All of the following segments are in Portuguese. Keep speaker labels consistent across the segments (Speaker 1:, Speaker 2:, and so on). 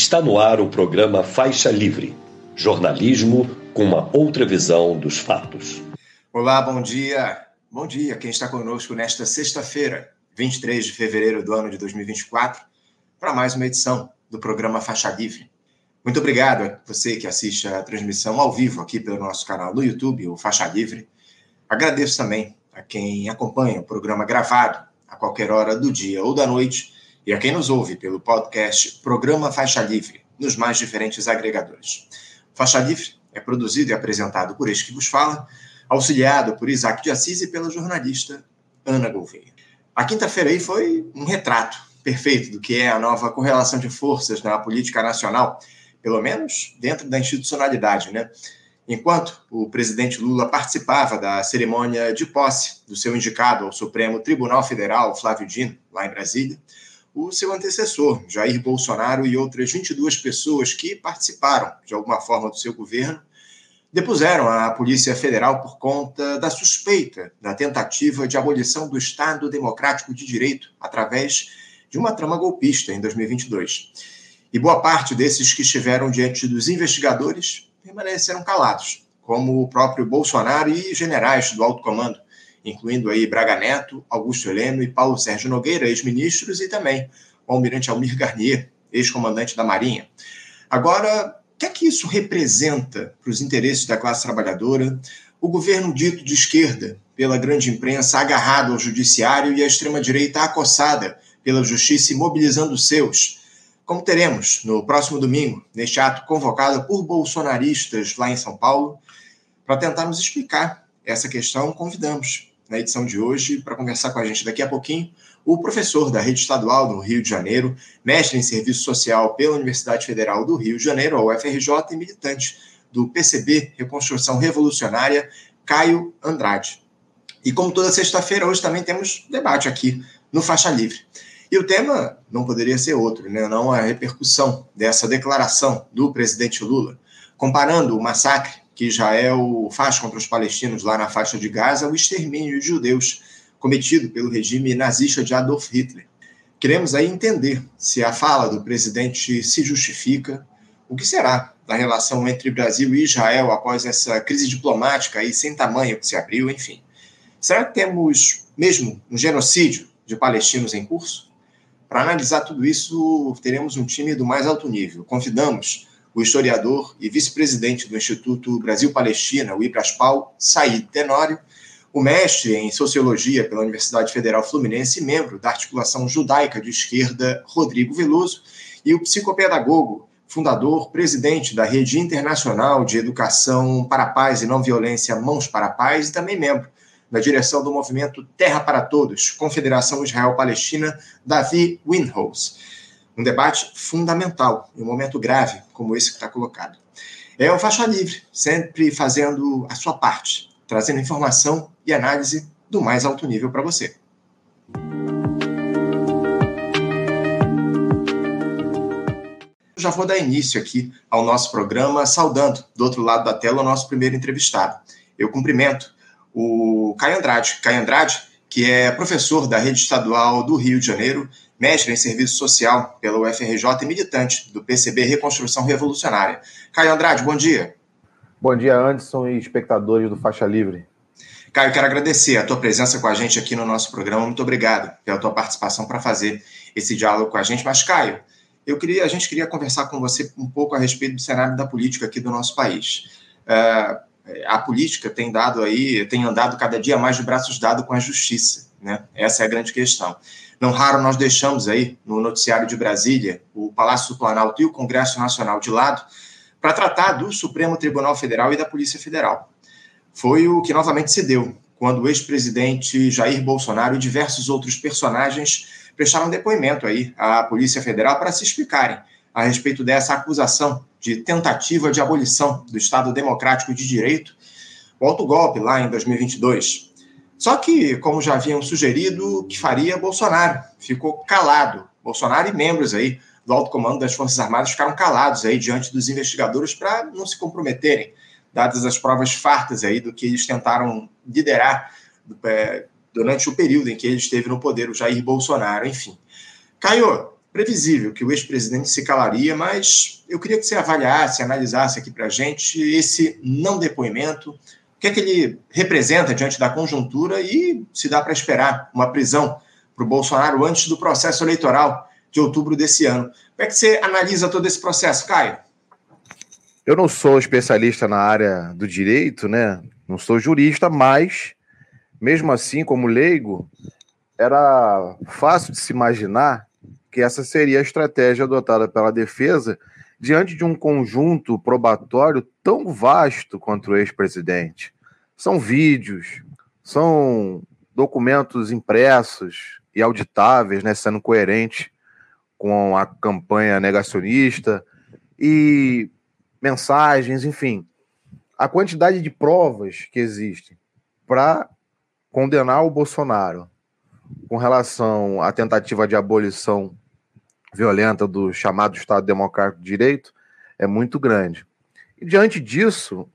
Speaker 1: Está no ar o programa Faixa Livre, jornalismo com uma outra visão dos fatos.
Speaker 2: Olá, bom dia. Bom dia quem está conosco nesta sexta-feira, 23 de fevereiro do ano de 2024, para mais uma edição do programa Faixa Livre. Muito obrigado a você que assiste a transmissão ao vivo aqui pelo nosso canal no YouTube, o Faixa Livre. Agradeço também a quem acompanha o programa gravado a qualquer hora do dia ou da noite e a quem nos ouve pelo podcast Programa Faixa Livre, nos mais diferentes agregadores. Faixa Livre é produzido e apresentado por este que vos fala, auxiliado por Isaac de Assis e pela jornalista Ana Gouveia. A quinta-feira aí foi um retrato perfeito do que é a nova correlação de forças na política nacional, pelo menos dentro da institucionalidade, né? Enquanto o presidente Lula participava da cerimônia de posse do seu indicado ao Supremo Tribunal Federal, Flávio Dino, lá em Brasília, o seu antecessor, Jair Bolsonaro, e outras 22 pessoas que participaram, de alguma forma, do seu governo, depuseram a Polícia Federal por conta da suspeita da tentativa de abolição do Estado Democrático de Direito através de uma trama golpista em 2022. E boa parte desses que estiveram diante dos investigadores permaneceram calados, como o próprio Bolsonaro e generais do alto comando, incluindo aí Braga Neto, Augusto Heleno e Paulo Sérgio Nogueira, ex-ministros, e também o almirante Almir Garnier, ex-comandante da Marinha. Agora, o que é que isso representa para os interesses da classe trabalhadora? O governo dito de esquerda, pela grande imprensa, agarrado ao judiciário e a extrema-direita acossada pela justiça e mobilizando seus, como teremos no próximo domingo, neste ato convocado por bolsonaristas lá em São Paulo, para tentarmos explicar essa questão, convidamos na edição de hoje, para conversar com a gente daqui a pouquinho, o professor da Rede Estadual do Rio de Janeiro, mestre em Serviço Social pela Universidade Federal do Rio de Janeiro, a UFRJ, e militante do PCB Reconstrução Revolucionária, Caio Andrade. E como toda sexta-feira, hoje também temos debate aqui no Faixa Livre. E o tema não poderia ser outro, né? não a repercussão dessa declaração do presidente Lula, comparando o massacre que Israel faz contra os palestinos lá na faixa de Gaza, o extermínio de judeus cometido pelo regime nazista de Adolf Hitler. Queremos aí entender se a fala do presidente se justifica, o que será da relação entre Brasil e Israel após essa crise diplomática aí sem tamanho que se abriu, enfim. Será que temos mesmo um genocídio de palestinos em curso? Para analisar tudo isso, teremos um time do mais alto nível. Convidamos o historiador e vice-presidente do Instituto Brasil-Palestina, o IBRASPAL, Said Tenório, o mestre em Sociologia pela Universidade Federal Fluminense e membro da Articulação Judaica de Esquerda, Rodrigo Veloso, e o psicopedagogo, fundador, presidente da Rede Internacional de Educação para a Paz e Não Violência Mãos para a Paz, e também membro da direção do movimento Terra para Todos, Confederação Israel-Palestina, Davi Winhouse um debate fundamental em um momento grave como esse que está colocado. É o Faixa Livre, sempre fazendo a sua parte, trazendo informação e análise do mais alto nível para você. já vou dar início aqui ao nosso programa, saudando do outro lado da tela o nosso primeiro entrevistado. Eu cumprimento o Caio Andrade. Caio Andrade, que é professor da Rede Estadual do Rio de Janeiro, mestre em Serviço Social pela UFRJ e militante do PCB Reconstrução Revolucionária. Caio Andrade, bom dia.
Speaker 3: Bom dia, Anderson e espectadores do Faixa Livre.
Speaker 2: Caio, quero agradecer a tua presença com a gente aqui no nosso programa. Muito obrigado pela tua participação para fazer esse diálogo com a gente. Mas, Caio, eu queria, a gente queria conversar com você um pouco a respeito do cenário da política aqui do nosso país. Uh, a política tem dado aí, tem andado cada dia mais de braços dados com a justiça, né? Essa é a grande questão. Não raro nós deixamos aí no noticiário de Brasília o Palácio do Planalto e o Congresso Nacional de lado para tratar do Supremo Tribunal Federal e da Polícia Federal. Foi o que novamente se deu quando o ex-presidente Jair Bolsonaro e diversos outros personagens prestaram depoimento aí à Polícia Federal para se explicarem a respeito dessa acusação de tentativa de abolição do Estado Democrático de Direito, o autogolpe lá em 2022. Só que, como já haviam sugerido, que faria Bolsonaro ficou calado. Bolsonaro e membros aí do alto comando das Forças Armadas ficaram calados aí diante dos investigadores para não se comprometerem, dadas as provas fartas aí do que eles tentaram liderar é, durante o período em que ele esteve no poder, o Jair Bolsonaro, enfim. Caio, previsível que o ex-presidente se calaria, mas eu queria que você avaliasse, analisasse aqui para a gente esse não depoimento, o que é que ele representa diante da conjuntura e se dá para esperar uma prisão para o Bolsonaro antes do processo eleitoral de outubro desse ano. Como é que você analisa todo esse processo, Caio?
Speaker 3: Eu não sou especialista na área do direito, né? Não sou jurista, mas mesmo assim, como leigo, era fácil de se imaginar que essa seria a estratégia adotada pela defesa diante de um conjunto probatório tão vasto quanto o ex-presidente. São vídeos, são documentos impressos e auditáveis, né, sendo coerentes com a campanha negacionista e mensagens, enfim, a quantidade de provas que existem para condenar o Bolsonaro com relação à tentativa de abolição violenta do chamado Estado Democrático de Direito é muito grande. E diante disso,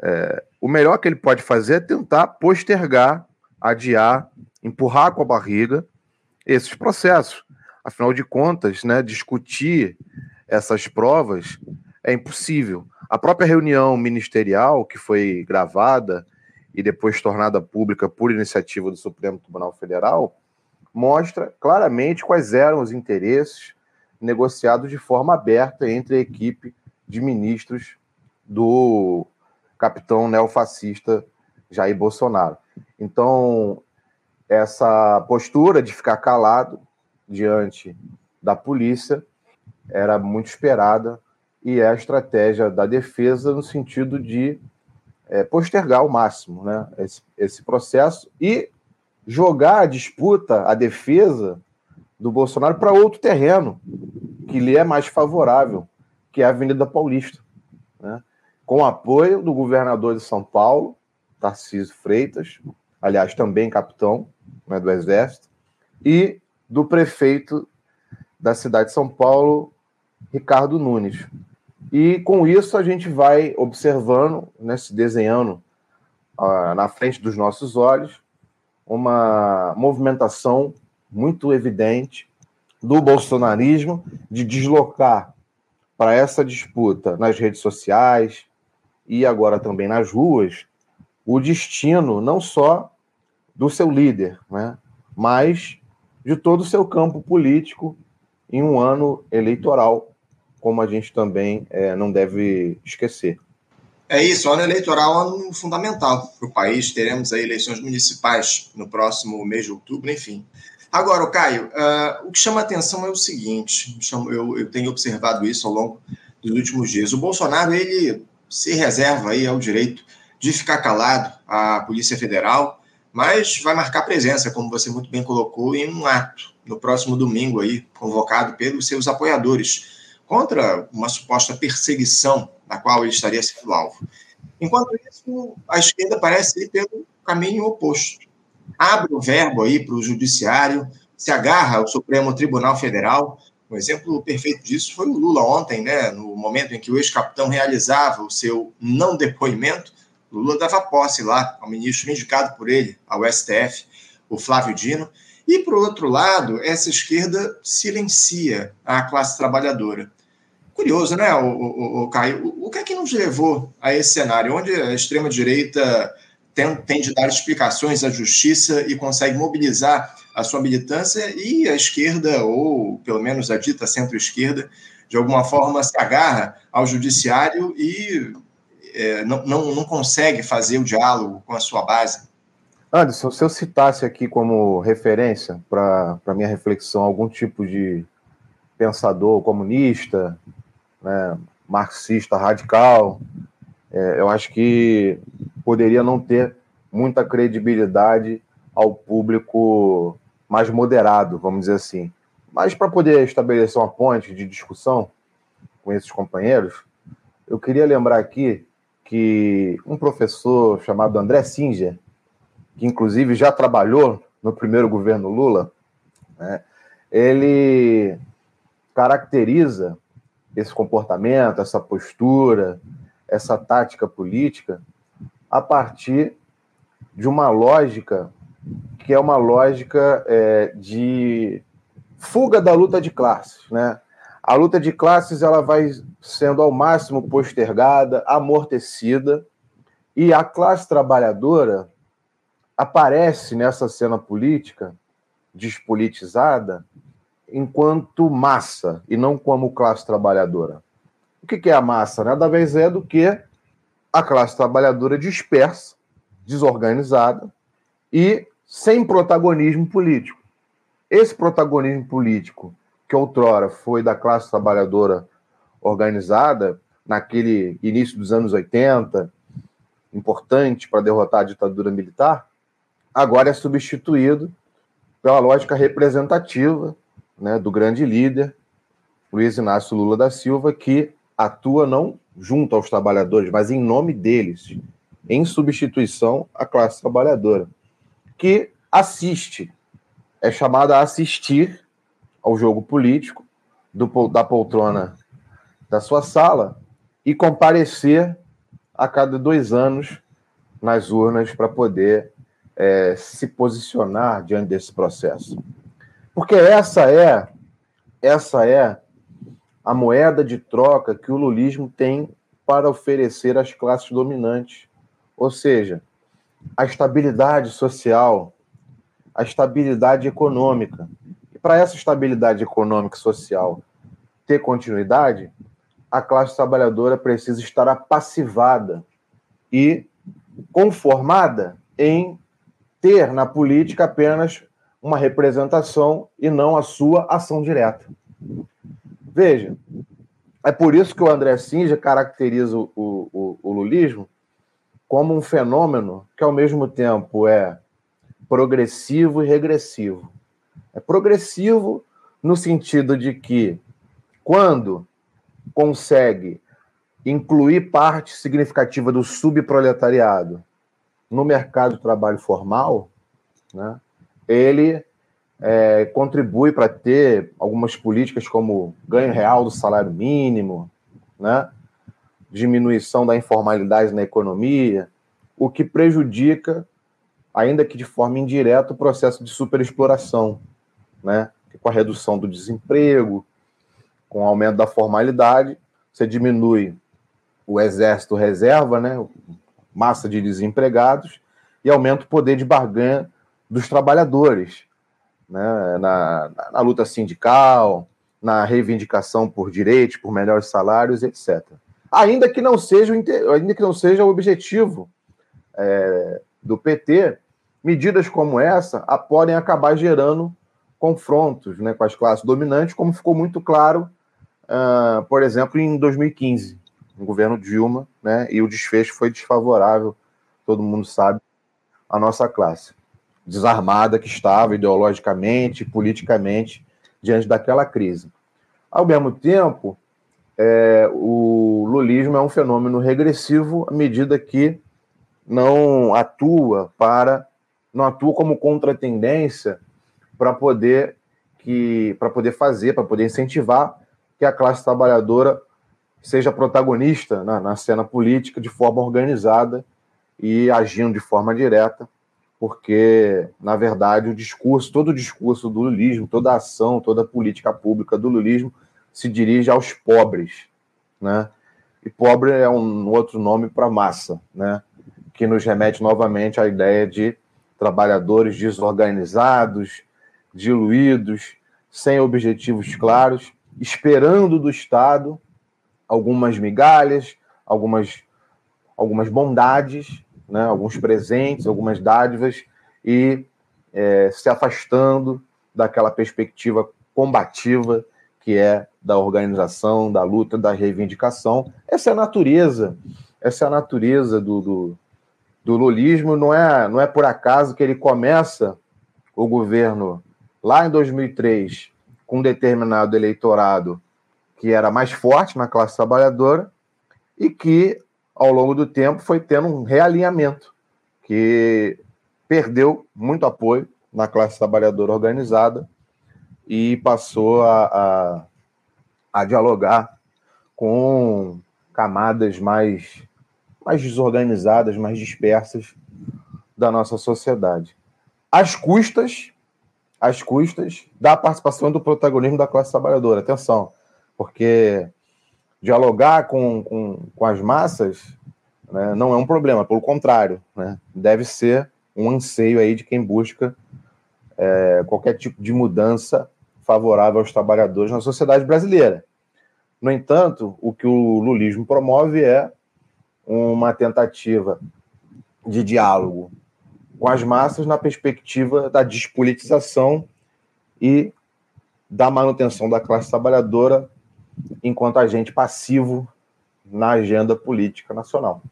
Speaker 3: é, o melhor que ele pode fazer é tentar postergar, adiar, empurrar com a barriga esses processos. Afinal de contas, né, discutir essas provas é impossível. A própria reunião ministerial, que foi gravada e depois tornada pública por iniciativa do Supremo Tribunal Federal, mostra claramente quais eram os interesses negociados de forma aberta entre a equipe de ministros do capitão neofascista Jair Bolsonaro. Então, essa postura de ficar calado diante da polícia era muito esperada e é a estratégia da defesa no sentido de é, postergar ao máximo né, esse, esse processo e jogar a disputa, a defesa do Bolsonaro para outro terreno que lhe é mais favorável, que é a Avenida Paulista, né? com apoio do governador de São Paulo, Tarcísio Freitas, aliás, também capitão né, do Exército, e do prefeito da cidade de São Paulo, Ricardo Nunes. E com isso a gente vai observando, né, se desenhando uh, na frente dos nossos olhos, uma movimentação muito evidente do bolsonarismo de deslocar para essa disputa nas redes sociais e agora também nas ruas o destino não só do seu líder, né, mas de todo o seu campo político em um ano eleitoral como a gente também é, não deve esquecer.
Speaker 2: É isso, ano eleitoral é um ano fundamental para o país. Teremos aí eleições municipais no próximo mês de outubro, enfim. Agora, Caio, uh, o que chama atenção é o seguinte: eu, eu tenho observado isso ao longo dos últimos dias. O Bolsonaro ele se reserva aí ao direito de ficar calado à Polícia Federal, mas vai marcar presença, como você muito bem colocou, em um ato no próximo domingo aí, convocado pelos seus apoiadores contra uma suposta perseguição da qual ele estaria sendo alvo. Enquanto isso, a esquerda parece ir pelo caminho oposto. Abre o verbo aí para o judiciário, se agarra ao Supremo Tribunal Federal. Um exemplo perfeito disso foi o Lula ontem, né? No momento em que o ex-capitão realizava o seu não depoimento, Lula dava posse lá ao ministro indicado por ele, ao STF, o Flávio Dino. E, por outro lado, essa esquerda silencia a classe trabalhadora. Curioso, né, o, o, o Caio? O, que é que nos levou a esse cenário, onde a extrema-direita tem, tem de dar explicações à justiça e consegue mobilizar a sua militância e a esquerda, ou pelo menos a dita centro-esquerda, de alguma forma se agarra ao judiciário e é, não, não, não consegue fazer o diálogo com a sua base?
Speaker 3: Anderson, se eu citasse aqui como referência para minha reflexão algum tipo de pensador comunista, né, marxista radical, é, eu acho que poderia não ter muita credibilidade ao público mais moderado, vamos dizer assim. Mas para poder estabelecer uma ponte de discussão com esses companheiros, eu queria lembrar aqui que um professor chamado André Singer, que inclusive já trabalhou no primeiro governo Lula, né, ele caracteriza esse comportamento, essa postura, essa tática política a partir de uma lógica que é uma lógica é, de fuga da luta de classes, né? A luta de classes ela vai sendo ao máximo postergada, amortecida, e a classe trabalhadora aparece nessa cena política despolitizada enquanto massa e não como classe trabalhadora. O que é a massa? Nada mais é do que a classe trabalhadora dispersa, desorganizada e sem protagonismo político. Esse protagonismo político que outrora foi da classe trabalhadora organizada, naquele início dos anos 80, importante para derrotar a ditadura militar, agora é substituído pela lógica representativa né, do grande líder, Luiz Inácio Lula da Silva, que atua não junto aos trabalhadores, mas em nome deles, em substituição à classe trabalhadora, que assiste, é chamada a assistir ao jogo político do, da poltrona da sua sala e comparecer a cada dois anos nas urnas para poder é, se posicionar diante desse processo. Porque essa é essa é a moeda de troca que o lulismo tem para oferecer às classes dominantes, ou seja, a estabilidade social, a estabilidade econômica, para essa estabilidade econômica e social ter continuidade, a classe trabalhadora precisa estar apassivada e conformada em ter na política apenas uma representação e não a sua ação direta. Veja, é por isso que o André Sinja caracteriza o, o, o lulismo como um fenômeno que, ao mesmo tempo, é progressivo e regressivo. É progressivo no sentido de que, quando consegue incluir parte significativa do subproletariado no mercado de trabalho formal, né, ele é, contribui para ter algumas políticas como ganho real do salário mínimo, né, diminuição da informalidade na economia, o que prejudica, ainda que de forma indireta, o processo de superexploração né? Com a redução do desemprego, com o aumento da formalidade, você diminui o exército reserva, né? Massa de desempregados e aumenta o poder de barganha dos trabalhadores, né? Na, na luta sindical, na reivindicação por direitos, por melhores salários, etc. Ainda que não seja, ainda que não seja o objetivo é, do PT, medidas como essa podem acabar gerando confrontos né, com as classes dominantes, como ficou muito claro, uh, por exemplo, em 2015, no governo Dilma, né, e o desfecho foi desfavorável, todo mundo sabe, à nossa classe, desarmada que estava ideologicamente, politicamente, diante daquela crise. Ao mesmo tempo, é, o lulismo é um fenômeno regressivo à medida que não atua para não atua como contratendência para poder que para poder fazer, para poder incentivar que a classe trabalhadora seja protagonista na, na cena política de forma organizada e agindo de forma direta, porque, na verdade, o discurso, todo o discurso do lulismo, toda a ação, toda a política pública do lulismo se dirige aos pobres, né? E pobre é um outro nome para massa, né? Que nos remete novamente à ideia de trabalhadores desorganizados, diluídos, sem objetivos claros, esperando do Estado algumas migalhas, algumas, algumas bondades, né, alguns presentes, algumas dádivas, e é, se afastando daquela perspectiva combativa que é da organização, da luta, da reivindicação. Essa é a natureza, essa é a natureza do, do, do lulismo. Não é, não é por acaso que ele começa o governo lá em 2003 com um determinado eleitorado que era mais forte na classe trabalhadora e que, ao longo do tempo, foi tendo um realinhamento, que perdeu muito apoio na classe trabalhadora organizada e passou a, a, a dialogar com camadas mais, mais desorganizadas, mais dispersas da nossa sociedade. Às custas às custas da participação do protagonismo da classe trabalhadora. Atenção, porque dialogar com, com, com as massas né, não é um problema, pelo contrário, né, deve ser um anseio aí de quem busca é, qualquer tipo de mudança favorável aos trabalhadores na sociedade brasileira. No entanto, o que o lulismo promove é uma tentativa de diálogo com as massas na perspectiva da despolitização e da manutenção da classe trabalhadora enquanto agente passivo na agenda política nacional.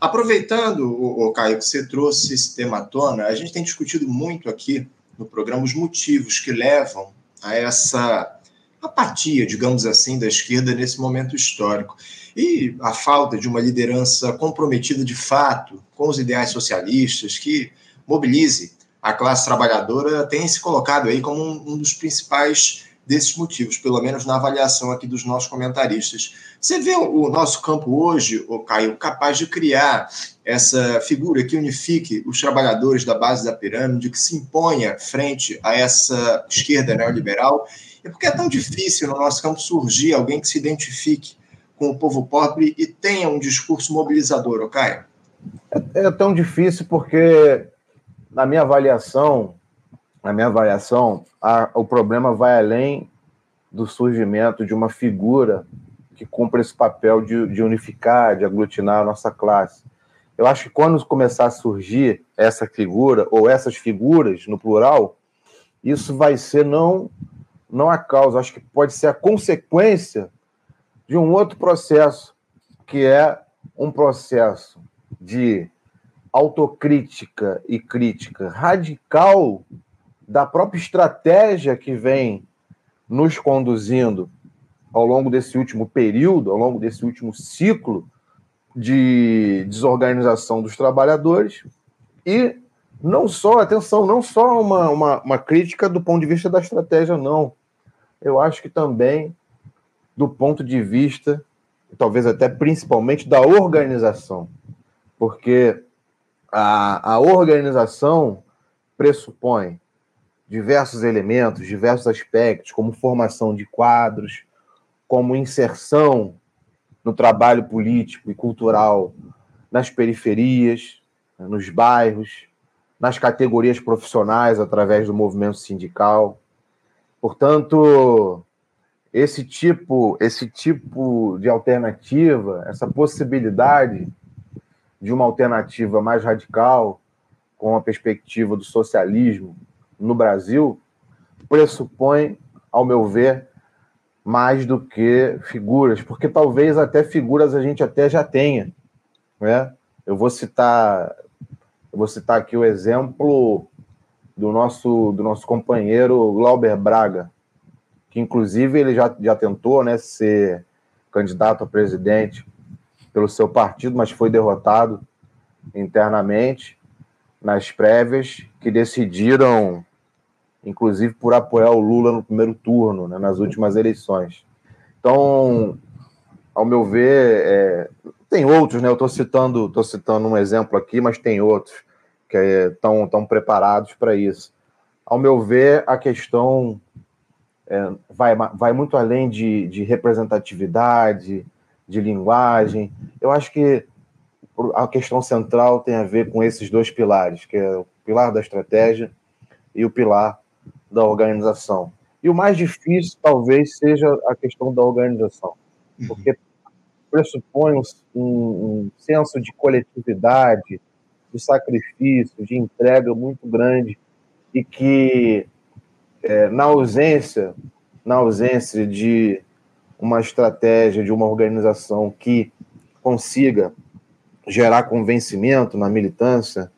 Speaker 2: Aproveitando, o, Caio, que você trouxe esse tema à tona, a gente tem discutido muito aqui no programa os motivos que levam a essa apatia, digamos assim, da esquerda nesse momento histórico. E a falta de uma liderança comprometida de fato com os ideais socialistas, que mobilize a classe trabalhadora, tem se colocado aí como um, um dos principais desses motivos, pelo menos na avaliação aqui dos nossos comentaristas. Você vê o nosso campo hoje, o Caio, capaz de criar essa figura que unifique os trabalhadores da base da pirâmide, que se imponha frente a essa esquerda neoliberal? E por que é tão difícil no nosso campo surgir alguém que se identifique com o povo pobre e tenha um discurso mobilizador, Caio?
Speaker 3: É, é tão difícil porque, na minha avaliação, na minha avaliação, a, o problema vai além do surgimento de uma figura que cumpra esse papel de, de, unificar, de aglutinar a nossa classe. Eu acho que quando começar a surgir essa figura, ou essas figuras, no plural, isso vai ser não, não a causa, acho que pode ser a consequência de um outro processo, que é um processo de autocrítica e crítica radical da própria estratégia que vem nos conduzindo ao longo desse último período, ao longo desse último ciclo de desorganização dos trabalhadores e não só, atenção, não só uma, uma, uma crítica do ponto de vista da estratégia, não. Eu acho que também do ponto de vista, talvez até principalmente, da organização. Porque a, a organização pressupõe diversos elementos, diversos aspectos, como formação de quadros, como inserção no trabalho político e cultural nas periferias, nos bairros, nas categorias profissionais através do movimento sindical. Portanto, esse tipo, esse tipo de alternativa, essa possibilidade de uma alternativa mais radical com a perspectiva do socialismo no Brasil pressupõe, ao meu ver, mais do que figuras, porque talvez até figuras a gente até já tenha, né? Eu vou citar, eu vou citar aqui o exemplo do nosso do nosso companheiro Glauber Braga, que inclusive ele já, já tentou, né, ser candidato a presidente pelo seu partido, mas foi derrotado internamente nas prévias que decidiram inclusive por apoiar o Lula no primeiro turno, né, nas últimas eleições. Então, ao meu ver, é, tem outros, né? Eu estou citando, tô citando um exemplo aqui, mas tem outros que estão é, tão preparados para isso. Ao meu ver, a questão é, vai, vai muito além de, de representatividade, de linguagem. Eu acho que a questão central tem a ver com esses dois pilares, que é o pilar da estratégia e o pilar da organização. E o mais difícil, talvez, seja a questão da organização, uhum. porque pressupõe um, um senso de coletividade, de sacrifício, de entrega muito grande, e que, é, na ausência, na ausência de uma estratégia, de uma organização que consiga gerar convencimento na militância,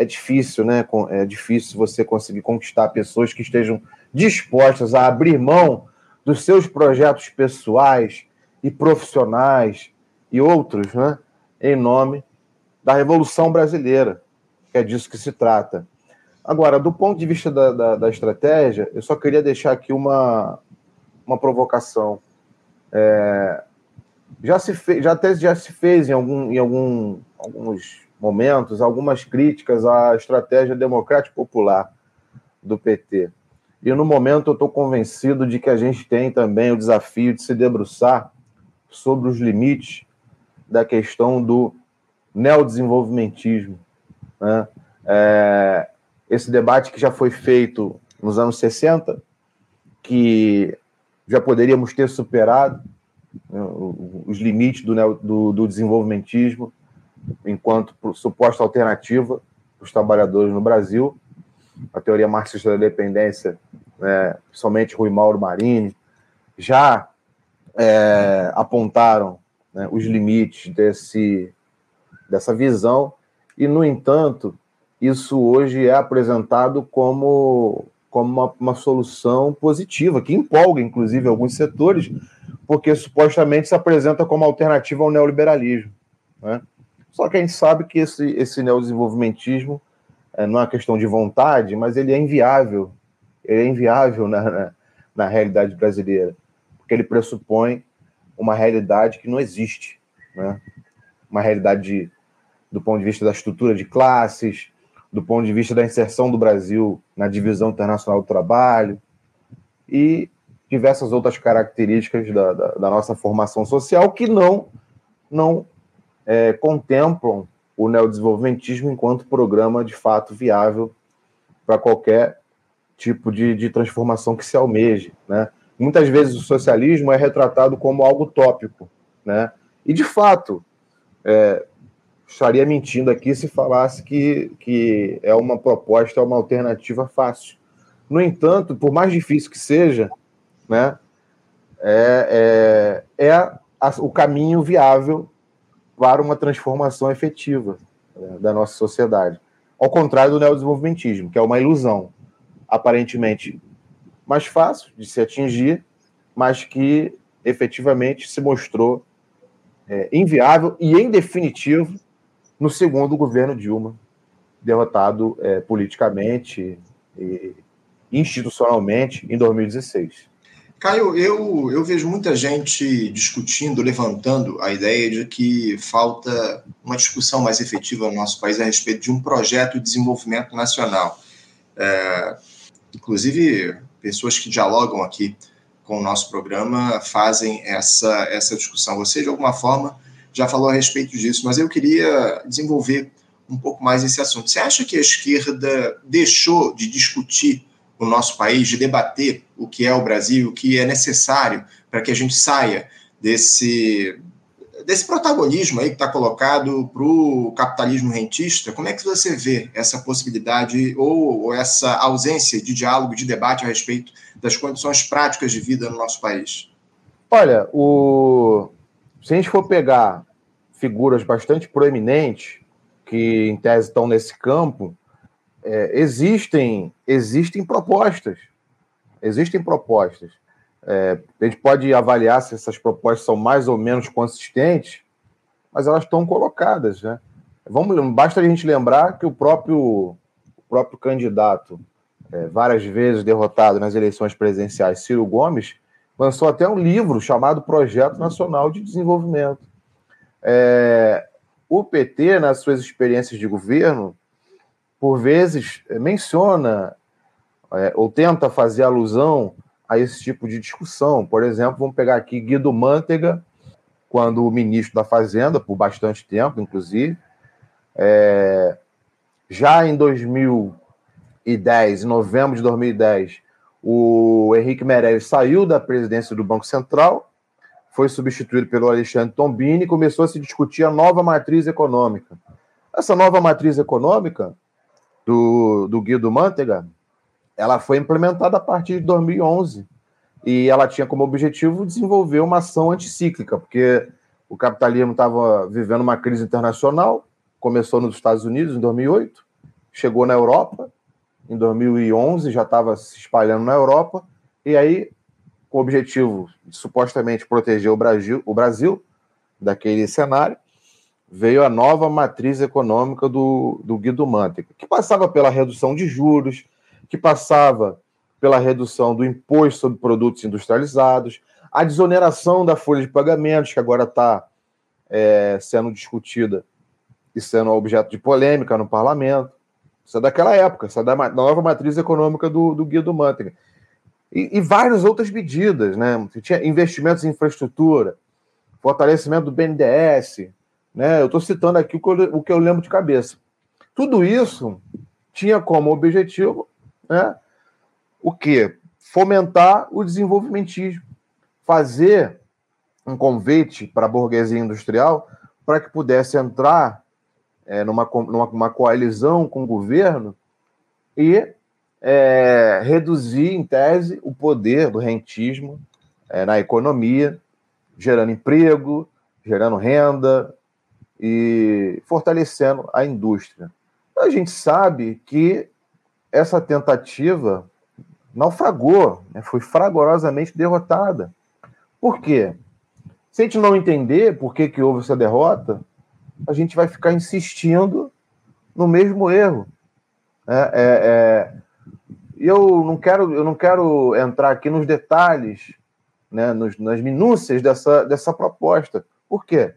Speaker 3: é difícil, né? É difícil você conseguir conquistar pessoas que estejam dispostas a abrir mão dos seus projetos pessoais e profissionais e outros, né? Em nome da Revolução Brasileira, que é disso que se trata. Agora, do ponto de vista da, da, da estratégia, eu só queria deixar aqui uma, uma provocação. É, já se fez, já até já se fez em algum, em algum, alguns momentos algumas críticas à estratégia democrática popular do PT. E no momento eu estou convencido de que a gente tem também o desafio de se debruçar sobre os limites da questão do neodesenvolvimentismo. Né? É, esse debate que já foi feito nos anos 60, que já poderíamos ter superado né, os limites do, do, do desenvolvimentismo enquanto suposta alternativa para os trabalhadores no Brasil. A teoria marxista da dependência, né, principalmente Rui Mauro Marini, já é, apontaram né, os limites desse, dessa visão, e, no entanto, isso hoje é apresentado como, como uma, uma solução positiva, que empolga, inclusive, alguns setores, porque supostamente se apresenta como alternativa ao neoliberalismo. Né? Só que a gente sabe que esse, esse neodesenvolvimentismo é, não é uma questão de vontade, mas ele é inviável. Ele é inviável na, na, na realidade brasileira, porque ele pressupõe uma realidade que não existe. Né? Uma realidade de, do ponto de vista da estrutura de classes, do ponto de vista da inserção do Brasil na divisão internacional do trabalho e diversas outras características da, da, da nossa formação social que não, não é, contemplam o neodesenvolvimentismo enquanto programa de fato viável para qualquer tipo de, de transformação que se almeje. Né? Muitas vezes o socialismo é retratado como algo tópico, né? e de fato, é, estaria mentindo aqui se falasse que, que é uma proposta, é uma alternativa fácil. No entanto, por mais difícil que seja, né, é, é, é a, o caminho viável para uma transformação efetiva né, da nossa sociedade. Ao contrário do neodesenvolvimentismo, que é uma ilusão, aparentemente mais fácil de se atingir, mas que efetivamente se mostrou é, inviável e, em definitivo, no segundo governo Dilma, derrotado é, politicamente e institucionalmente em 2016.
Speaker 2: Caio, eu, eu vejo muita gente discutindo, levantando a ideia de que falta uma discussão mais efetiva no nosso país a respeito de um projeto de desenvolvimento nacional. É, inclusive, pessoas que dialogam aqui com o nosso programa fazem essa, essa discussão. Você, de alguma forma, já falou a respeito disso, mas eu queria desenvolver um pouco mais esse assunto. Você acha que a esquerda deixou de discutir o nosso país, de debater o que é o Brasil, o que é necessário para que a gente saia desse, desse protagonismo aí que está colocado para o capitalismo rentista? Como é que você vê essa possibilidade ou, ou essa ausência de diálogo, de debate a respeito das condições práticas de vida no nosso país?
Speaker 3: Olha, o, se a gente for pegar figuras bastante proeminentes, que em tese estão nesse campo, é, existem, existem propostas. Existem propostas. É, a gente pode avaliar se essas propostas são mais ou menos consistentes, mas elas estão colocadas. Né? Vamos, basta a gente lembrar que o próprio, o próprio candidato, é, várias vezes derrotado nas eleições presidenciais, Ciro Gomes, lançou até um livro chamado Projeto Nacional de Desenvolvimento. É, o PT, nas suas experiências de governo, por vezes é, menciona é, ou tenta fazer alusão a esse tipo de discussão. Por exemplo, vamos pegar aqui Guido Mantega, quando o ministro da Fazenda, por bastante tempo, inclusive, é, já em 2010, em novembro de 2010, o Henrique Meirelles saiu da presidência do Banco Central, foi substituído pelo Alexandre Tombini e começou a se discutir a nova matriz econômica. Essa nova matriz econômica do, do Guido Mantega, ela foi implementada a partir de 2011 e ela tinha como objetivo desenvolver uma ação anticíclica, porque o capitalismo estava vivendo uma crise internacional, começou nos Estados Unidos em 2008, chegou na Europa em 2011, já estava se espalhando na Europa, e aí, com o objetivo de supostamente proteger o Brasil, o Brasil daquele cenário, veio a nova matriz econômica do, do Guido Mantega, que passava pela redução de juros, que passava pela redução do imposto sobre produtos industrializados, a desoneração da folha de pagamentos, que agora está é, sendo discutida e sendo objeto de polêmica no parlamento, isso é daquela época, isso é da, nova matriz econômica do, do Guido Mantega. e, e várias outras medidas, né? Tinha investimentos em infraestrutura, fortalecimento do BNDES, né? Eu estou citando aqui o que, eu, o que eu lembro de cabeça. Tudo isso tinha como objetivo né, o quê? Fomentar o desenvolvimentismo, fazer um convite para a burguesia industrial para que pudesse entrar é, numa, numa coalizão com o governo e é, reduzir, em tese, o poder do rentismo é, na economia, gerando emprego, gerando renda e fortalecendo a indústria. A gente sabe que essa tentativa naufragou, né, foi fragorosamente derrotada. Por quê? Se a gente não entender por que, que houve essa derrota, a gente vai ficar insistindo no mesmo erro. É, é, é, eu não quero, eu não quero entrar aqui nos detalhes, né, nos, nas minúcias dessa, dessa proposta. Por quê?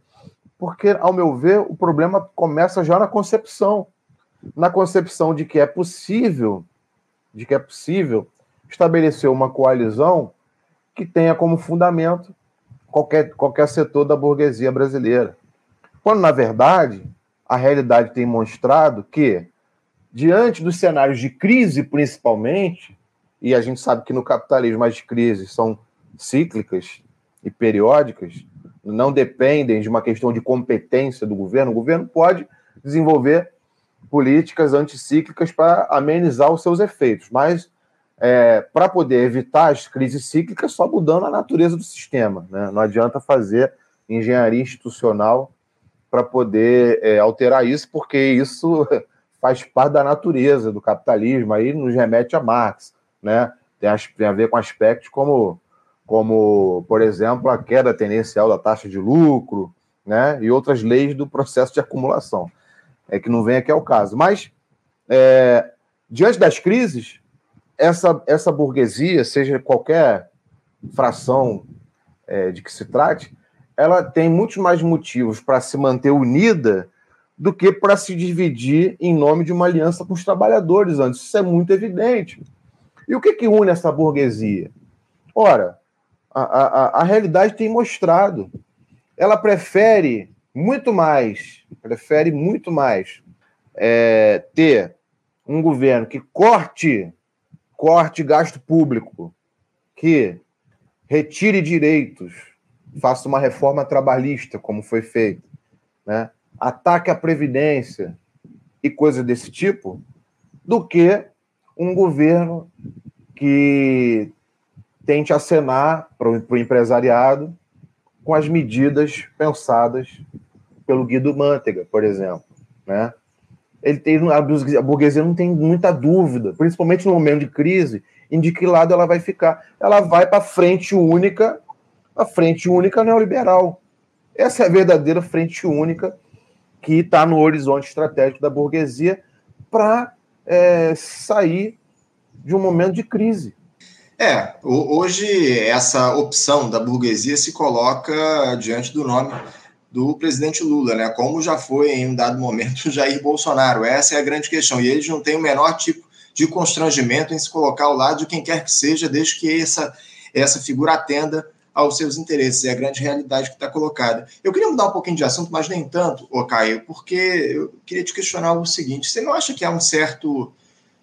Speaker 3: Porque, ao meu ver, o problema começa já na concepção, na concepção de que é possível, de que é possível estabelecer uma coalizão que tenha como fundamento qualquer, qualquer setor da burguesia brasileira. Quando, na verdade, a realidade tem mostrado que, diante dos cenários de crise, principalmente, e a gente sabe que no capitalismo as crises são cíclicas e periódicas, não dependem de uma questão de competência do governo. O governo pode desenvolver políticas anticíclicas para amenizar os seus efeitos, mas é, para poder evitar as crises cíclicas só mudando a natureza do sistema. Né? Não adianta fazer engenharia institucional para poder é, alterar isso, porque isso faz parte da natureza do capitalismo, aí nos remete a Marx. Né? Tem, tem a ver com aspectos como, como, por exemplo, a queda tendencial da taxa de lucro né? e outras leis do processo de acumulação. É que não vem aqui ao caso. Mas, é, diante das crises, essa, essa burguesia, seja qualquer fração é, de que se trate, ela tem muitos mais motivos para se manter unida do que para se dividir em nome de uma aliança com os trabalhadores antes. Isso é muito evidente. E o que, que une essa burguesia? Ora, a, a, a realidade tem mostrado. Ela prefere muito mais, prefere muito mais é, ter um governo que corte corte gasto público, que retire direitos, faça uma reforma trabalhista, como foi feito, né? ataque a previdência e coisas desse tipo, do que um governo que tente acenar para o empresariado com as medidas pensadas pelo Guido Mantega, por exemplo, né? ele tem, a burguesia não tem muita dúvida, principalmente no momento de crise, em de que lado ela vai ficar. Ela vai para a frente única, a frente única neoliberal. Essa é a verdadeira frente única que está no horizonte estratégico da burguesia para é, sair de um momento de crise.
Speaker 2: É, hoje essa opção da burguesia se coloca diante do nome do presidente Lula, né? Como já foi em um dado momento Jair Bolsonaro. Essa é a grande questão. E eles não têm o menor tipo de constrangimento em se colocar ao lado de quem quer que seja, desde que essa, essa figura atenda aos seus interesses. É a grande realidade que está colocada. Eu queria mudar um pouquinho de assunto, mas nem tanto, Caio, porque eu queria te questionar o seguinte: você não acha que há um certo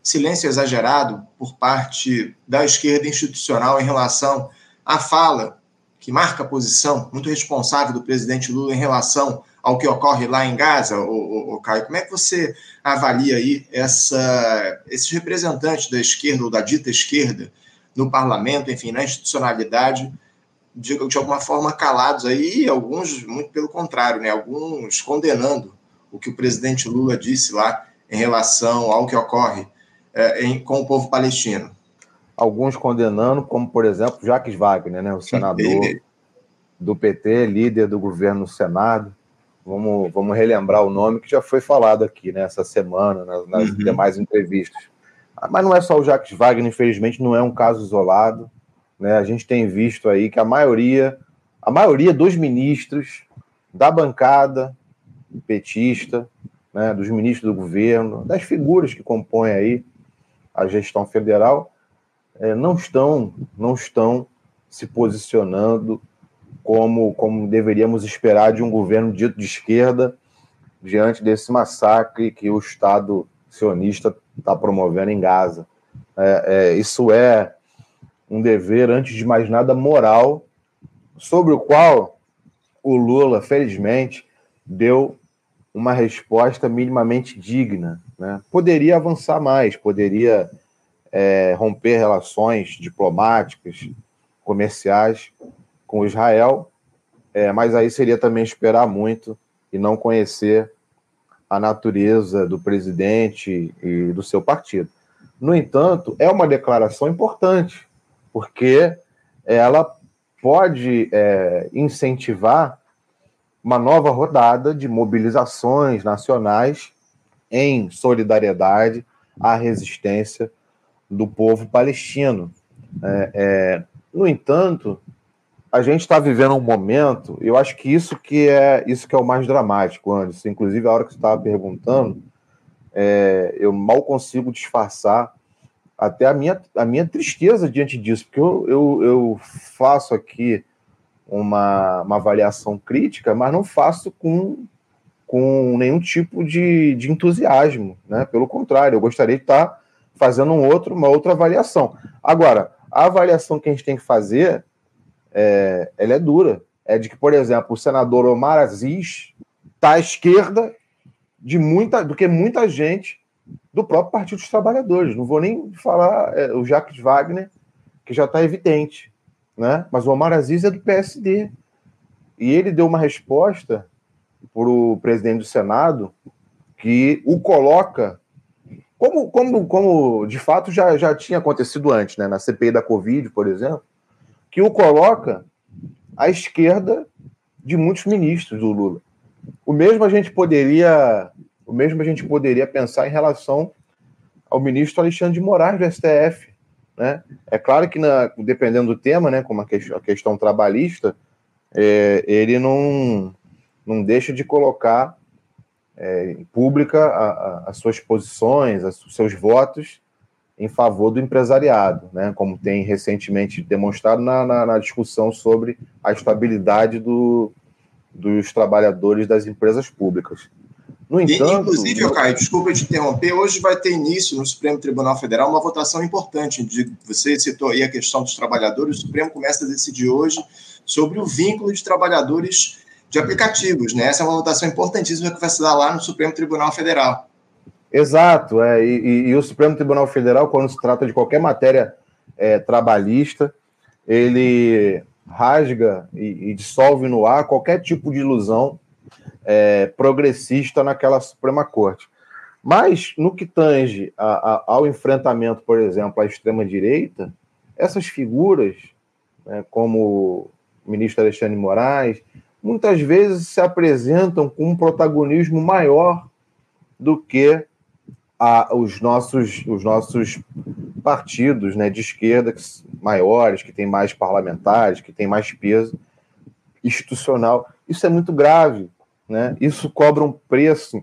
Speaker 2: silêncio exagerado por parte da esquerda institucional em relação à fala que marca a posição muito responsável do presidente Lula em relação ao que ocorre lá em Gaza, o, o, Caio, como é que você avalia aí essa, esses representantes da esquerda ou da dita esquerda no parlamento, enfim, na institucionalidade, de, de alguma forma calados aí, e alguns, muito pelo contrário, né, alguns condenando o que o presidente Lula disse lá em relação ao que ocorre é, em, com o povo palestino?
Speaker 3: alguns condenando, como por exemplo Jacques Wagner, né, o senador do PT, líder do governo no Senado. Vamos, vamos relembrar o nome que já foi falado aqui nessa né, semana, nas, nas uhum. demais entrevistas. Ah, mas não é só o Jacques Wagner, infelizmente, não é um caso isolado. Né? A gente tem visto aí que a maioria, a maioria dos ministros da bancada petista, né, dos ministros do governo, das figuras que compõem aí a gestão federal, é, não estão não estão se posicionando como, como deveríamos esperar de um governo dito de esquerda diante desse massacre que o Estado sionista está promovendo em Gaza. É, é, isso é um dever, antes de mais nada, moral, sobre o qual o Lula, felizmente, deu uma resposta minimamente digna. Né? Poderia avançar mais, poderia é, romper relações diplomáticas, comerciais com Israel, é, mas aí seria também esperar muito e não conhecer a natureza do presidente e do seu partido. No entanto, é uma declaração importante, porque ela pode é, incentivar uma nova rodada de mobilizações nacionais em solidariedade à resistência do povo palestino. É, é, no entanto, a gente está vivendo um momento, eu acho que isso que é isso que é o mais dramático, Anderson. Inclusive, a hora que você estava perguntando, é, eu mal consigo disfarçar até a minha, a minha tristeza diante disso, porque eu, eu, eu faço aqui uma, uma avaliação crítica, mas não faço com, com nenhum tipo de, de entusiasmo, né? Pelo contrário, eu gostaria de estar fazendo um outro, uma outra avaliação. Agora, a avaliação que a gente tem que fazer, é, ela é dura. É de que, por exemplo, o senador Omar Aziz está à esquerda de muita, do que muita gente do próprio Partido dos Trabalhadores. Não vou nem falar é, o Jacques Wagner, que já está evidente, né? Mas o Omar Aziz é do PSD. E ele deu uma resposta para o presidente do Senado que o coloca como, como, como de fato já, já tinha acontecido antes, né? Na CPI da Covid, por exemplo, que o coloca à esquerda de muitos ministros do Lula. O mesmo a gente poderia, o mesmo a gente poderia pensar em relação ao ministro Alexandre de Moraes do STF, né? É claro que na, dependendo do tema, né, como a, que, a questão trabalhista, é, ele não não deixa de colocar é, pública a, a, as suas posições, os seus votos em favor do empresariado, né? como tem recentemente demonstrado na, na, na discussão sobre a estabilidade do, dos trabalhadores das empresas públicas.
Speaker 2: No entanto. inclusive, Caio, desculpa te interromper, hoje vai ter início no Supremo Tribunal Federal uma votação importante. De, você citou aí a questão dos trabalhadores, o Supremo começa a decidir hoje sobre o vínculo de trabalhadores de aplicativos, né? Essa é uma votação importantíssima que vai se dar lá no Supremo Tribunal Federal.
Speaker 3: Exato, é, e, e o Supremo Tribunal Federal, quando se trata de qualquer matéria é, trabalhista, ele rasga e, e, dissolve no ar qualquer tipo de ilusão é, progressista naquela Suprema Corte. Mas, no que tange a, a, ao enfrentamento, por exemplo, à extrema-direita, essas figuras, né, como o ministro Alexandre Moraes, muitas vezes se apresentam com um protagonismo maior do que a, os, nossos, os nossos partidos né, de esquerda que, maiores, que têm mais parlamentares, que têm mais peso institucional. Isso é muito grave. Né? Isso cobra um preço,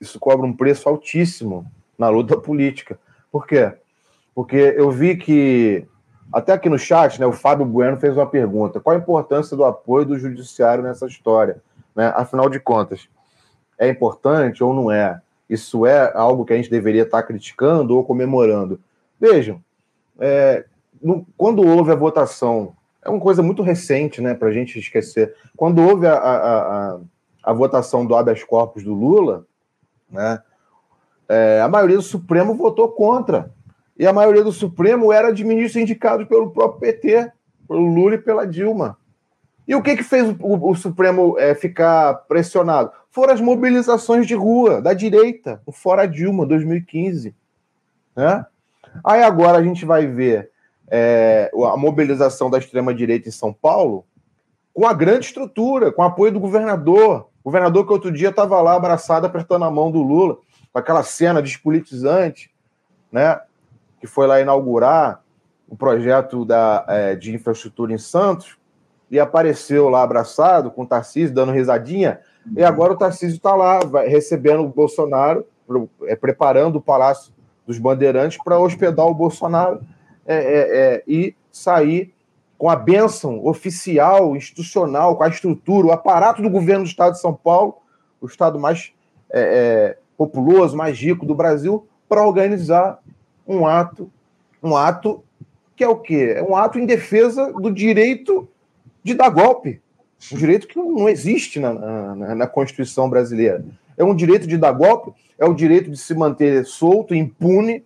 Speaker 3: isso cobra um preço altíssimo na luta política. Por quê? Porque eu vi que até aqui no chat, né, o Fábio Bueno fez uma pergunta: qual a importância do apoio do judiciário nessa história? Né? Afinal de contas, é importante ou não é? Isso é algo que a gente deveria estar criticando ou comemorando? Vejam, é, no, quando houve a votação, é uma coisa muito recente, né, para a gente esquecer. Quando houve a, a, a, a, votação do habeas corpus do Lula, né, é, a maioria do Supremo votou contra e a maioria do Supremo era de ministros indicados pelo próprio PT, pelo Lula e pela Dilma. E o que, que fez o, o Supremo é, ficar pressionado? Foram as mobilizações de rua da direita, o Fora Dilma, 2015. Né? Aí agora a gente vai ver é, a mobilização da extrema-direita em São Paulo com a grande estrutura, com o apoio do governador. O governador que outro dia estava lá abraçado, apertando a mão do Lula, com aquela cena despolitizante, né? que foi lá inaugurar o projeto da, é, de infraestrutura em Santos, e apareceu lá abraçado com o Tarcísio, dando risadinha, e agora o Tarcísio está lá vai, recebendo o Bolsonaro, é, preparando o Palácio dos Bandeirantes para hospedar o Bolsonaro é, é, é, e sair com a bênção oficial, institucional, com a estrutura, o aparato do governo do Estado de São Paulo, o estado mais é, é, populoso, mais rico do Brasil, para organizar um ato, um ato que é o quê? É um ato em defesa do direito de dar golpe, um direito que não existe na, na, na Constituição brasileira. É um direito de dar golpe, é o direito de se manter solto, impune,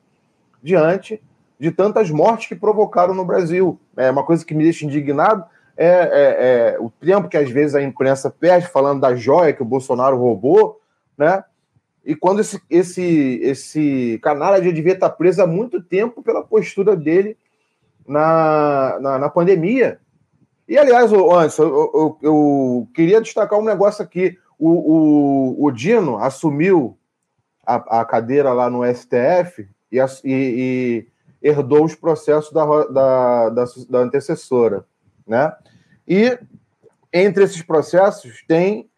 Speaker 3: diante de tantas mortes que provocaram no Brasil. É uma coisa que me deixa indignado é, é, é, o tempo que às vezes a imprensa perde falando da joia que o Bolsonaro roubou, né? E quando esse, esse, esse canalha já devia estar preso há muito tempo pela postura dele na, na, na pandemia. E, aliás, Anderson, eu, eu, eu, queria destacar um negócio aqui. O, o, o Dino assumiu a, a cadeira lá no STF e, e, e herdou os processos da, da, da, da antecessora, né? E entre esses processos tem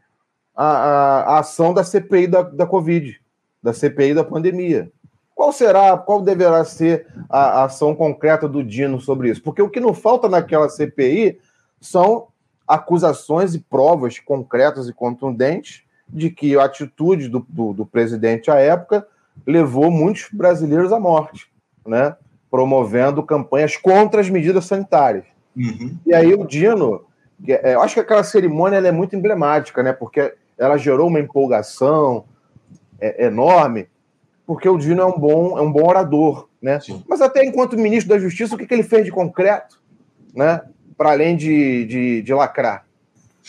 Speaker 3: a, a, a, ação da CPI da, da Covid, da CPI da pandemia. Qual será, qual deverá ser a, a ação concreta do Dino sobre isso? Porque o que não falta naquela CPI são acusações e provas concretas e contundentes de que a atitude do, do, do presidente à época levou muitos brasileiros à morte, né? Promovendo campanhas contra as medidas sanitárias. Uhum. E aí o Dino, é, eu acho que aquela cerimônia é muito emblemática, né? Porque ela gerou uma empolgação é, enorme, porque o Dino é um bom, é um bom orador, né? Sim. Mas até enquanto ministro da Justiça, o que, que ele fez de concreto, né? Para além de, de, de lacrar.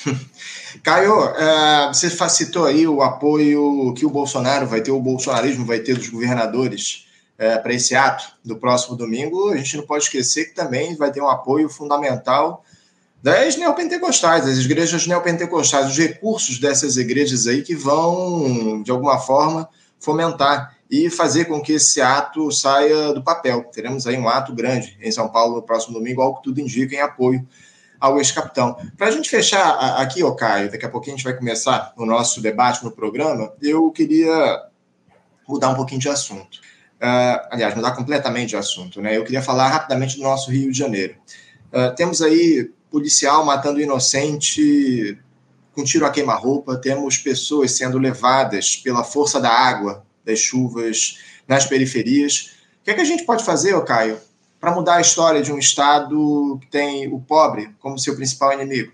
Speaker 2: Caio, uh, você citou aí o apoio que o Bolsonaro vai ter, o bolsonarismo vai ter dos governadores é, para esse ato do próximo domingo, a gente não pode esquecer que também vai ter um apoio fundamental das neopentecostais, das igrejas neopentecostais, os recursos dessas igrejas aí que vão, de alguma forma, fomentar e fazer com que esse ato saia do papel. Teremos aí um ato grande em São Paulo no próximo domingo, algo que tudo indica em apoio ao ex-capitão. Para a gente fechar aqui, ô Caio, daqui a pouquinho a gente vai começar o nosso debate no programa, eu queria mudar um pouquinho de assunto. Uh, aliás, mudar completamente de assunto, né? Eu queria falar rapidamente do nosso Rio de Janeiro. Uh, temos aí policial matando inocente com tiro a queima-roupa, temos pessoas sendo levadas pela força da água, das chuvas, nas periferias. O que, é que a gente pode fazer, ô Caio, para mudar a história de um Estado que tem o pobre como seu principal inimigo?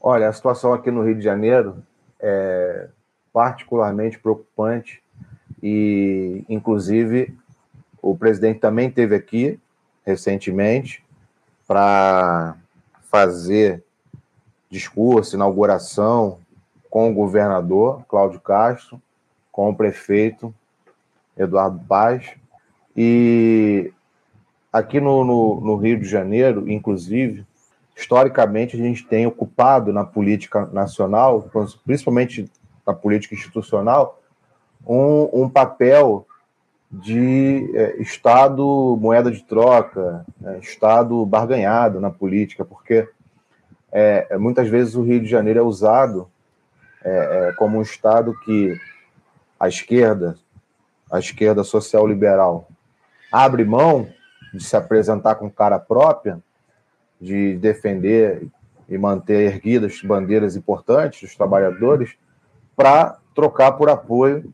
Speaker 3: Olha, a situação aqui no Rio de Janeiro é particularmente preocupante e, inclusive, o presidente também teve aqui recentemente para fazer discurso, inauguração com o governador Cláudio Castro, com o prefeito Eduardo Paz. E aqui no, no, no, Rio de Janeiro, inclusive, historicamente, a gente tem ocupado na política nacional, principalmente na política institucional, um, um papel de é, Estado moeda de troca, é, Estado barganhado na política, porque é, muitas vezes o Rio de Janeiro é usado é, é, como um Estado que a esquerda, a esquerda social liberal, abre mão de se apresentar com cara própria, de defender e manter erguidas bandeiras importantes dos trabalhadores, para trocar por apoio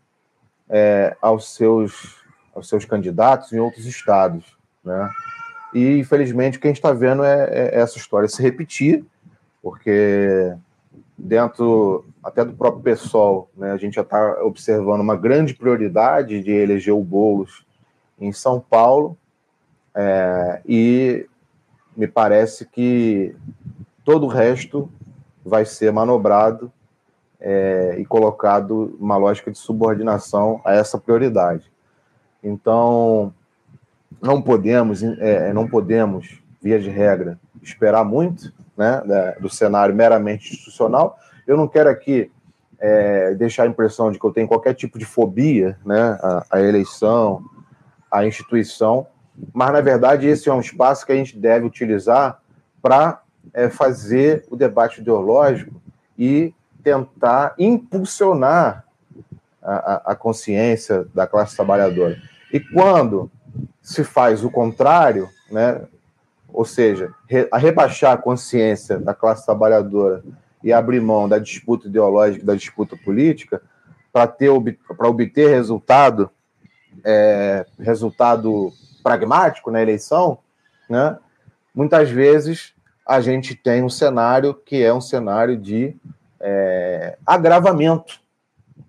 Speaker 3: é, aos, seus, aos seus candidatos em outros estados. Né? E, infelizmente, o que a gente está vendo é, é, essa história se repetir, porque dentro até do próprio pessoal, né, a gente já está observando uma grande prioridade de eleger o Boulos em São Paulo, é, e me parece que todo o resto vai ser manobrado é, e colocado uma lógica de subordinação a essa prioridade. Então, não podemos, é, não podemos, via de regra, esperar muito né, do cenário meramente institucional. Eu não quero aqui é, deixar a impressão de que eu tenho qualquer tipo de fobia né, à, à eleição, à instituição, mas, na verdade, esse é um espaço que a gente deve utilizar para é, fazer o debate ideológico e tentar impulsionar a, a, consciência da classe trabalhadora. E quando se faz o contrário, né? ou seja, a rebaixar a consciência da classe trabalhadora e abrir mão da disputa ideológica, da disputa política, para obter resultado, é, resultado pragmático na eleição, né? Muitas vezes a gente tem um cenário que é um cenário de é, agravamento,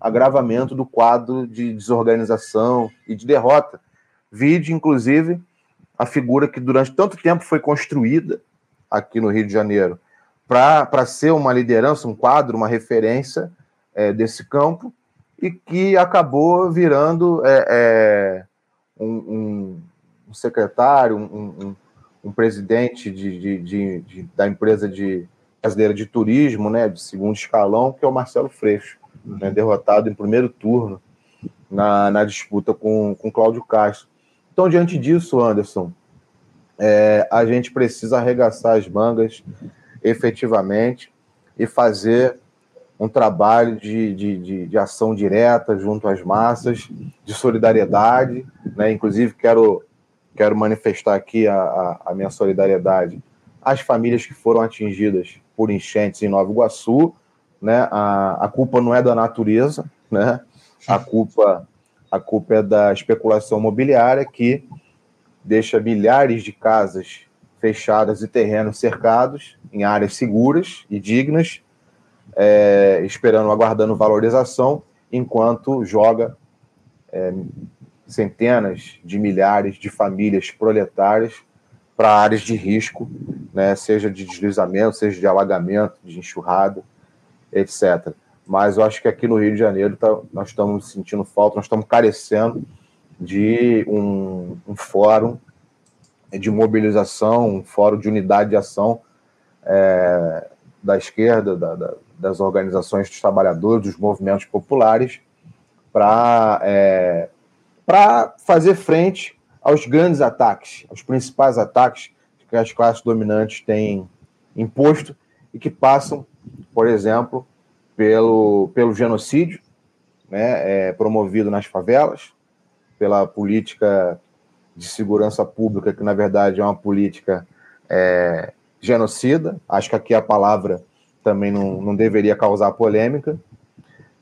Speaker 3: agravamento do quadro de desorganização e de derrota. Vide, inclusive, a figura que durante tanto tempo foi construída aqui no Rio de Janeiro para ser uma liderança, um quadro, uma referência é, desse campo e que acabou virando é, é, um, um, um, secretário, um, um presidente de, de, de, de, da empresa de brasileira de turismo, né, de segundo escalão, que é o Marcelo Freixo, né, derrotado em primeiro turno na, na disputa com, com Cláudio Castro. Então, diante disso, Anderson, é, a gente precisa arregaçar as mangas efetivamente e fazer um trabalho de, de, de, de, ação direta junto às massas, de solidariedade. Né? Inclusive, quero, quero manifestar aqui a, a, a minha solidariedade às famílias que foram atingidas por enchentes em Nova Iguaçu. Né? A, a culpa não é da natureza, né? a culpa a culpa é da especulação imobiliária que deixa milhares de casas fechadas e terrenos cercados em áreas seguras e dignas, é, esperando, aguardando valorização, enquanto joga é, centenas de milhares de famílias proletárias para áreas de risco, né, seja de deslizamento, seja de alagamento, de enxurrada, etc mas eu acho que aqui no Rio de Janeiro tá, nós estamos sentindo falta, nós estamos carecendo de um, um fórum de mobilização, um fórum de unidade de ação é, da esquerda, da, da, das organizações dos trabalhadores, dos movimentos populares, para é, fazer frente aos grandes ataques, aos principais ataques que as classes dominantes têm imposto e que passam, por exemplo, pelo, pelo genocídio né, é, promovido nas favelas, pela política de segurança pública, que na verdade é uma política é, genocida. Acho que aqui a palavra também não, não deveria causar polêmica.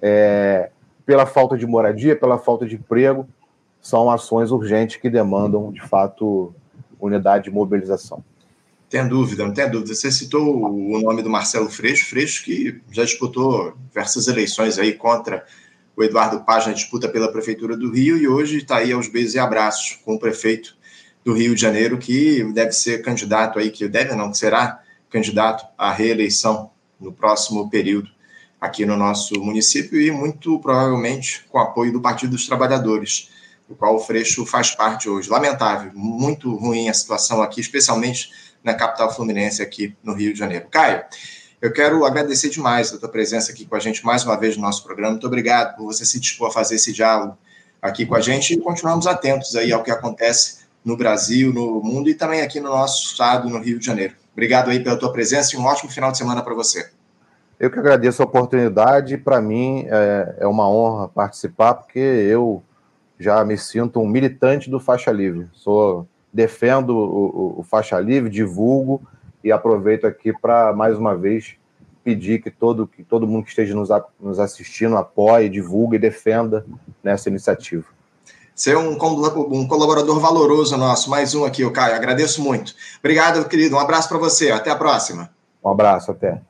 Speaker 3: É, pela falta de moradia, pela falta de emprego, são ações urgentes que demandam, de fato, unidade de mobilização.
Speaker 2: Tem dúvida, não tem dúvida. Você citou o nome do Marcelo Freixo, Freixo que já disputou diversas eleições aí contra o Eduardo Paz na disputa pela Prefeitura do Rio e hoje está aí aos beijos e abraços com o prefeito do Rio de Janeiro, que deve ser candidato aí, que deve não, que será candidato à reeleição no próximo período aqui no nosso município e muito provavelmente com apoio do Partido dos Trabalhadores, do qual o Freixo faz parte hoje. Lamentável, muito ruim a situação aqui, especialmente na capital fluminense aqui no Rio de Janeiro. Caio, eu quero agradecer demais a tua presença aqui com a gente mais uma vez no nosso programa. Muito obrigado por você se dispor a fazer esse diálogo aqui com a gente e continuamos atentos aí ao que acontece no Brasil, no mundo e também aqui no nosso estado, no Rio de Janeiro. Obrigado aí pela tua presença e um ótimo final de semana para você.
Speaker 3: Eu que agradeço a oportunidade. Para mim é, é uma honra participar, porque eu já me sinto um militante do Faixa Livre. Sou defendo o, o, o faixa livre, divulgo e aproveito aqui para mais uma vez pedir que todo, que todo mundo que esteja nos, nos assistindo apoie, divulgue e defenda nessa iniciativa.
Speaker 2: Você é um, um colaborador valoroso nosso, mais um aqui, o Caio. Agradeço muito. Obrigado, querido. Um abraço para você. Até a próxima.
Speaker 3: Um abraço, até.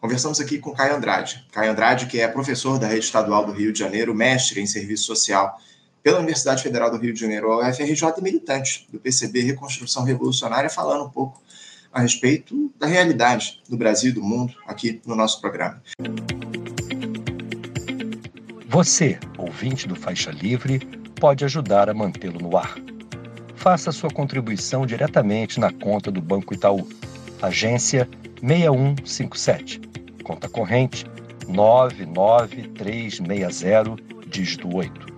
Speaker 2: Conversamos aqui com Caio Andrade. Caio Andrade, que é professor da Rede Estadual do Rio de Janeiro, mestre em serviço social pela Universidade Federal do Rio de Janeiro, a UFRJ, militante do PCB Reconstrução Revolucionária, falando um pouco a respeito da realidade do Brasil e do mundo aqui no nosso programa.
Speaker 1: Você, ouvinte do Faixa Livre, pode ajudar a mantê-lo no ar. Faça sua contribuição diretamente na conta do Banco Itaú, agência 6157, conta corrente 99360, dígito 8.